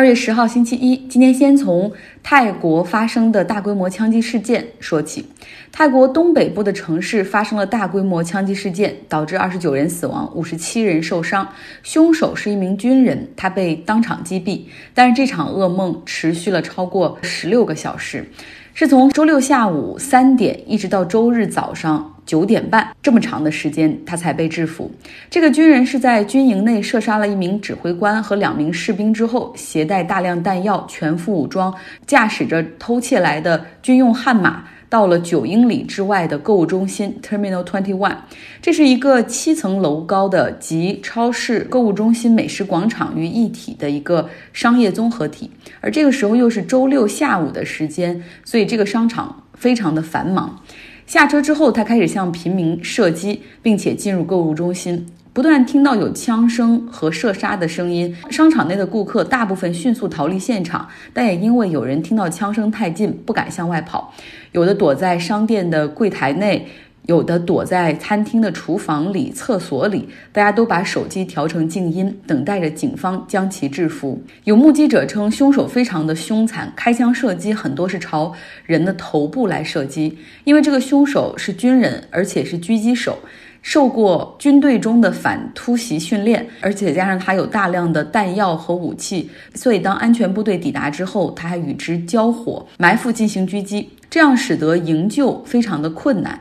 二月十号星期一，今天先从泰国发生的大规模枪击事件说起。泰国东北部的城市发生了大规模枪击事件，导致二十九人死亡，五十七人受伤。凶手是一名军人，他被当场击毙。但是这场噩梦持续了超过十六个小时，是从周六下午三点一直到周日早上。九点半这么长的时间，他才被制服。这个军人是在军营内射杀了一名指挥官和两名士兵之后，携带大量弹药，全副武装，驾驶着偷窃来的军用悍马，到了九英里之外的购物中心 Terminal Twenty One。这是一个七层楼高的集超市、购物中心、美食广场于一体的一个商业综合体。而这个时候又是周六下午的时间，所以这个商场非常的繁忙。下车之后，他开始向平民射击，并且进入购物中心，不断听到有枪声和射杀的声音。商场内的顾客大部分迅速逃离现场，但也因为有人听到枪声太近，不敢向外跑，有的躲在商店的柜台内。有的躲在餐厅的厨房里、厕所里，大家都把手机调成静音，等待着警方将其制服。有目击者称，凶手非常的凶残，开枪射击很多是朝人的头部来射击。因为这个凶手是军人，而且是狙击手，受过军队中的反突袭训练，而且加上他有大量的弹药和武器，所以当安全部队抵达之后，他还与之交火、埋伏进行狙击，这样使得营救非常的困难。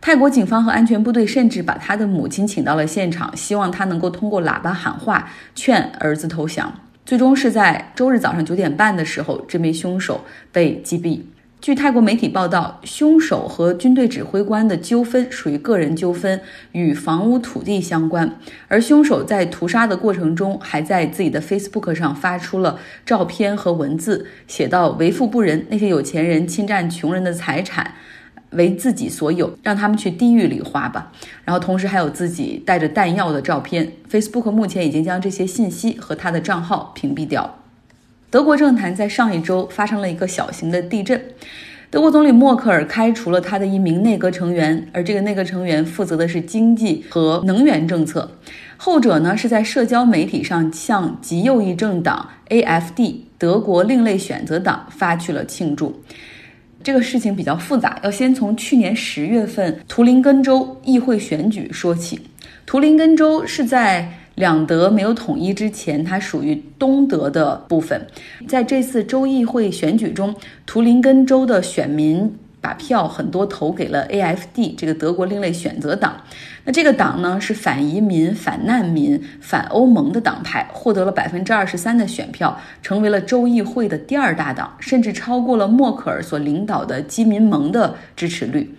泰国警方和安全部队甚至把他的母亲请到了现场，希望他能够通过喇叭喊话劝儿子投降。最终是在周日早上九点半的时候，这名凶手被击毙。据泰国媒体报道，凶手和军队指挥官的纠纷属于个人纠纷，与房屋土地相关。而凶手在屠杀的过程中，还在自己的 Facebook 上发出了照片和文字，写道：“为富不仁，那些有钱人侵占穷人的财产。”为自己所有，让他们去地狱里花吧。然后同时还有自己带着弹药的照片。Facebook 目前已经将这些信息和他的账号屏蔽掉。德国政坛在上一周发生了一个小型的地震。德国总理默克尔开除了他的一名内阁成员，而这个内阁成员负责的是经济和能源政策。后者呢是在社交媒体上向极右翼政党 AFD 德国另类选择党发去了庆祝。这个事情比较复杂，要先从去年十月份图林根州议会选举说起。图林根州是在两德没有统一之前，它属于东德的部分。在这次州议会选举中，图林根州的选民。把票很多投给了 AFD 这个德国另类选择党，那这个党呢是反移民、反难民、反欧盟的党派，获得了百分之二十三的选票，成为了州议会的第二大党，甚至超过了默克尔所领导的基民盟的支持率。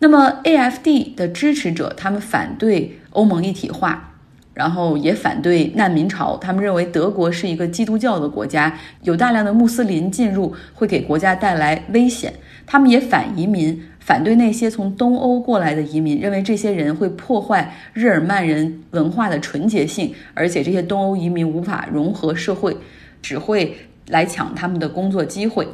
那么 AFD 的支持者，他们反对欧盟一体化。然后也反对难民潮，他们认为德国是一个基督教的国家，有大量的穆斯林进入会给国家带来危险。他们也反移民，反对那些从东欧过来的移民，认为这些人会破坏日耳曼人文化的纯洁性，而且这些东欧移民无法融合社会，只会来抢他们的工作机会。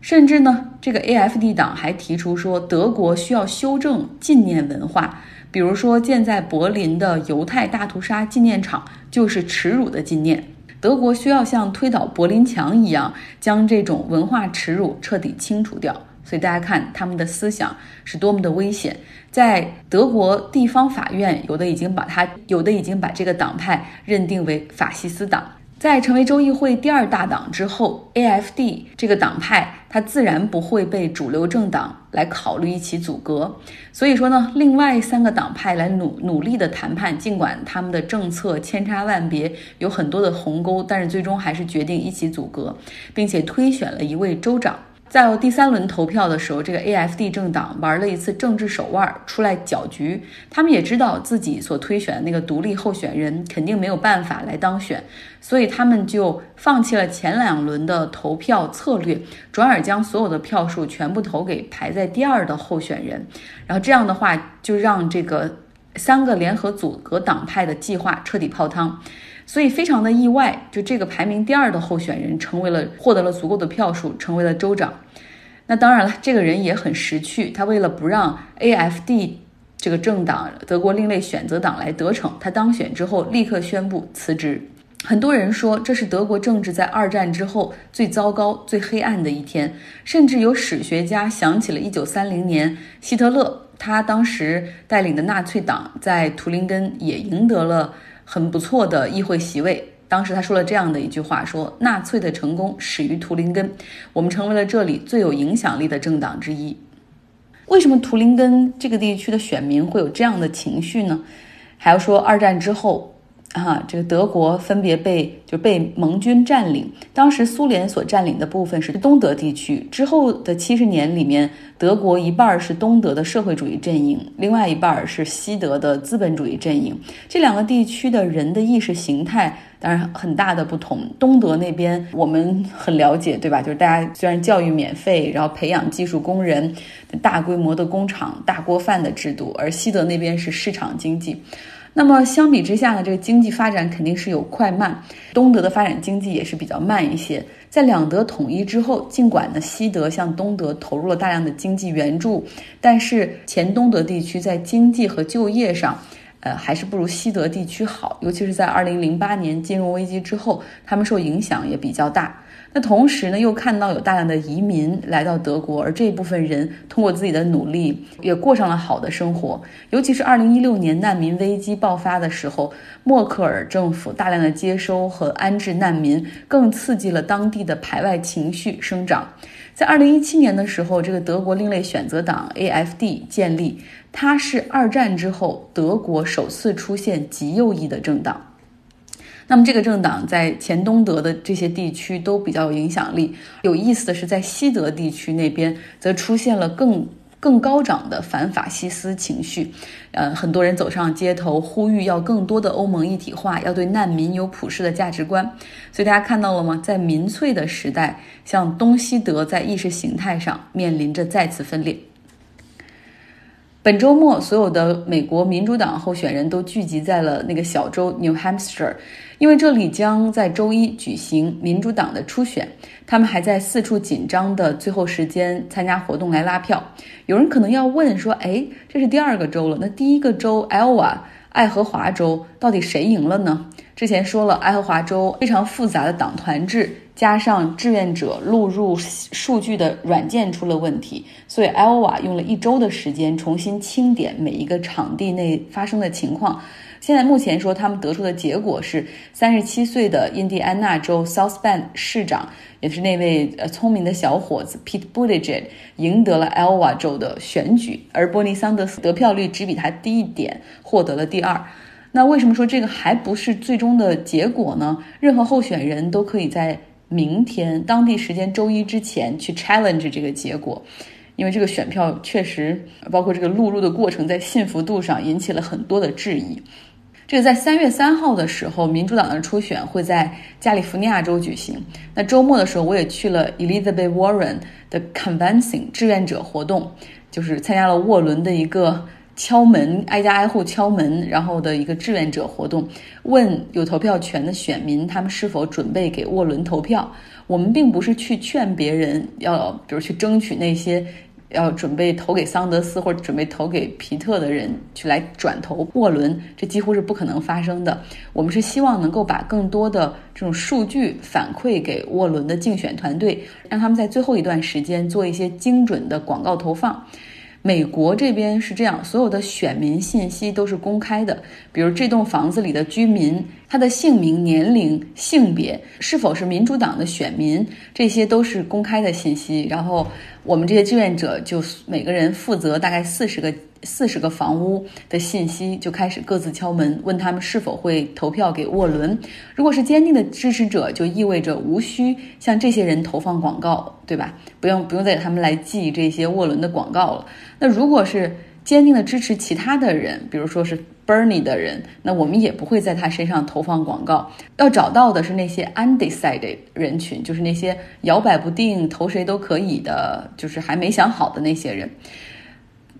甚至呢，这个 AFD 党还提出说，德国需要修正纪念文化。比如说，建在柏林的犹太大屠杀纪念场就是耻辱的纪念。德国需要像推倒柏林墙一样，将这种文化耻辱彻底清除掉。所以大家看他们的思想是多么的危险。在德国地方法院，有的已经把他，有的已经把这个党派认定为法西斯党。在成为州议会第二大党之后，AFD 这个党派，它自然不会被主流政党来考虑一起阻隔。所以说呢，另外三个党派来努努力的谈判，尽管他们的政策千差万别，有很多的鸿沟，但是最终还是决定一起阻隔，并且推选了一位州长。在第三轮投票的时候，这个 AFD 政党玩了一次政治手腕，出来搅局。他们也知道自己所推选的那个独立候选人肯定没有办法来当选，所以他们就放弃了前两轮的投票策略，转而将所有的票数全部投给排在第二的候选人。然后这样的话，就让这个三个联合组阁党派的计划彻底泡汤。所以非常的意外，就这个排名第二的候选人成为了获得了足够的票数，成为了州长。那当然了，这个人也很识趣，他为了不让 AFD 这个政党德国另类选择党来得逞，他当选之后立刻宣布辞职。很多人说这是德国政治在二战之后最糟糕、最黑暗的一天，甚至有史学家想起了1930年希特勒，他当时带领的纳粹党在图林根也赢得了很不错的议会席位。当时他说了这样的一句话：说纳粹的成功始于图林根，我们成为了这里最有影响力的政党之一。为什么图林根这个地区的选民会有这样的情绪呢？还要说二战之后。啊，这个德国分别被就被盟军占领。当时苏联所占领的部分是东德地区。之后的七十年里面，德国一半是东德的社会主义阵营，另外一半是西德的资本主义阵营。这两个地区的人的意识形态当然很大的不同。东德那边我们很了解，对吧？就是大家虽然教育免费，然后培养技术工人，大规模的工厂、大锅饭的制度，而西德那边是市场经济。那么相比之下呢，这个经济发展肯定是有快慢。东德的发展经济也是比较慢一些。在两德统一之后，尽管呢西德向东德投入了大量的经济援助，但是前东德地区在经济和就业上，呃还是不如西德地区好。尤其是在二零零八年金融危机之后，他们受影响也比较大。那同时呢，又看到有大量的移民来到德国，而这一部分人通过自己的努力，也过上了好的生活。尤其是二零一六年难民危机爆发的时候，默克尔政府大量的接收和安置难民，更刺激了当地的排外情绪生长。在二零一七年的时候，这个德国另类选择党 AFD 建立，它是二战之后德国首次出现极右翼的政党。那么这个政党在前东德的这些地区都比较有影响力。有意思的是，在西德地区那边，则出现了更更高涨的反法西斯情绪。呃，很多人走上街头，呼吁要更多的欧盟一体化，要对难民有普世的价值观。所以大家看到了吗？在民粹的时代，像东西德在意识形态上面临着再次分裂。本周末，所有的美国民主党候选人都聚集在了那个小州 New Hampshire，因为这里将在周一举行民主党的初选。他们还在四处紧张的最后时间参加活动来拉票。有人可能要问说：“哎，这是第二个州了，那第一个州 Iowa 爱荷华州到底谁赢了呢？”之前说了，爱荷华州非常复杂的党团制。加上志愿者录入数据的软件出了问题，所以 Iowa 用了一周的时间重新清点每一个场地内发生的情况。现在目前说他们得出的结果是，三十七岁的印第安纳州 South Bend 市长，也是那位呃聪明的小伙子 Pete Buttigieg 赢得了 Iowa 州的选举，而波尼桑德斯得票率只比他低一点，获得了第二。那为什么说这个还不是最终的结果呢？任何候选人都可以在。明天当地时间周一之前去 challenge 这个结果，因为这个选票确实包括这个录入的过程，在信服度上引起了很多的质疑。这个在三月三号的时候，民主党的初选会在加利福尼亚州举行。那周末的时候，我也去了 Elizabeth Warren 的 convincing 志愿者活动，就是参加了沃伦的一个。敲门，挨家挨户敲门，然后的一个志愿者活动，问有投票权的选民，他们是否准备给沃伦投票。我们并不是去劝别人要，比如去争取那些要准备投给桑德斯或者准备投给皮特的人去来转投沃伦，这几乎是不可能发生的。我们是希望能够把更多的这种数据反馈给沃伦的竞选团队，让他们在最后一段时间做一些精准的广告投放。美国这边是这样，所有的选民信息都是公开的，比如这栋房子里的居民，他的姓名、年龄、性别，是否是民主党的选民，这些都是公开的信息。然后我们这些志愿者就每个人负责大概四十个。四十个房屋的信息就开始各自敲门，问他们是否会投票给沃伦。如果是坚定的支持者，就意味着无需向这些人投放广告，对吧？不用不用再给他们来寄这些沃伦的广告了。那如果是坚定的支持其他的人，比如说是 Bernie 的人，那我们也不会在他身上投放广告。要找到的是那些 undecided 人群，就是那些摇摆不定、投谁都可以的，就是还没想好的那些人。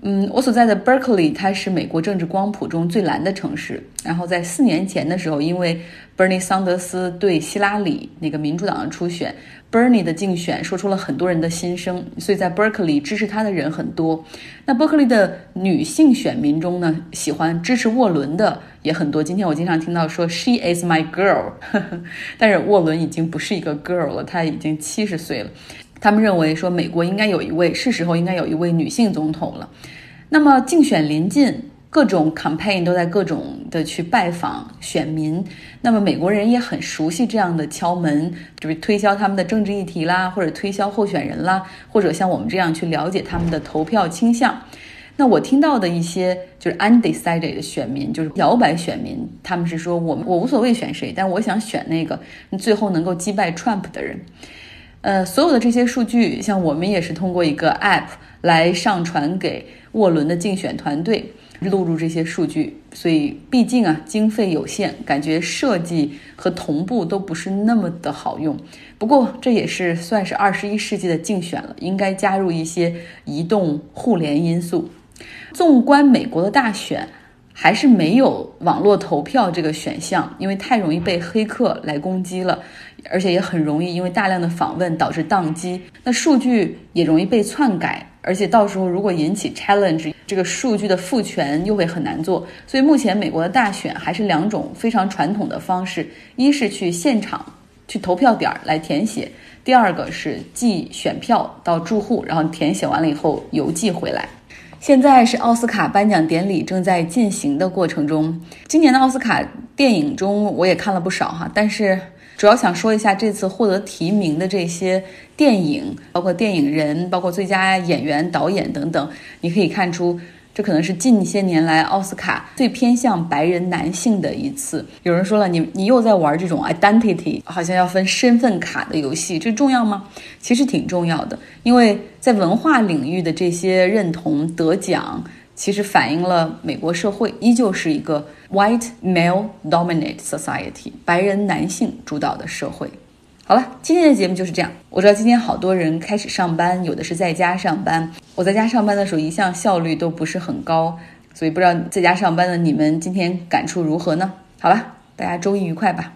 嗯，我所在的 Berkeley，它是美国政治光谱中最蓝的城市。然后在四年前的时候，因为 Bernie 桑德斯对希拉里那个民主党的初选，Bernie 的竞选说出了很多人的心声，所以在 Berkeley 支持他的人很多。那 Berkeley 的女性选民中呢，喜欢支持沃伦的也很多。今天我经常听到说 She is my girl，但是沃伦已经不是一个 girl 了，她已经七十岁了。他们认为说，美国应该有一位，是时候应该有一位女性总统了。那么竞选临近，各种 campaign 都在各种的去拜访选民。那么美国人也很熟悉这样的敲门，就是推销他们的政治议题啦，或者推销候选人啦，或者像我们这样去了解他们的投票倾向。那我听到的一些就是 undecided 的选民，就是摇摆选民，他们是说我我无所谓选谁，但我想选那个最后能够击败 Trump 的人。呃，所有的这些数据，像我们也是通过一个 app 来上传给沃伦的竞选团队，录入这些数据。所以，毕竟啊，经费有限，感觉设计和同步都不是那么的好用。不过，这也是算是二十一世纪的竞选了，应该加入一些移动互联因素。纵观美国的大选。还是没有网络投票这个选项，因为太容易被黑客来攻击了，而且也很容易因为大量的访问导致宕机。那数据也容易被篡改，而且到时候如果引起 challenge，这个数据的复权又会很难做。所以目前美国的大选还是两种非常传统的方式：一是去现场去投票点来填写，第二个是寄选票到住户，然后填写完了以后邮寄回来。现在是奥斯卡颁奖典礼正在进行的过程中。今年的奥斯卡电影中，我也看了不少哈，但是主要想说一下这次获得提名的这些电影，包括电影人，包括最佳演员、导演等等，你可以看出。这可能是近些年来奥斯卡最偏向白人男性的一次。有人说了，你你又在玩这种 identity，好像要分身份卡的游戏，这重要吗？其实挺重要的，因为在文化领域的这些认同得奖，其实反映了美国社会依旧是一个 white male dominant society，白人男性主导的社会。好了，今天的节目就是这样。我知道今天好多人开始上班，有的是在家上班。我在家上班的时候，一向效率都不是很高，所以不知道在家上班的你们今天感触如何呢？好了，大家周一愉快吧。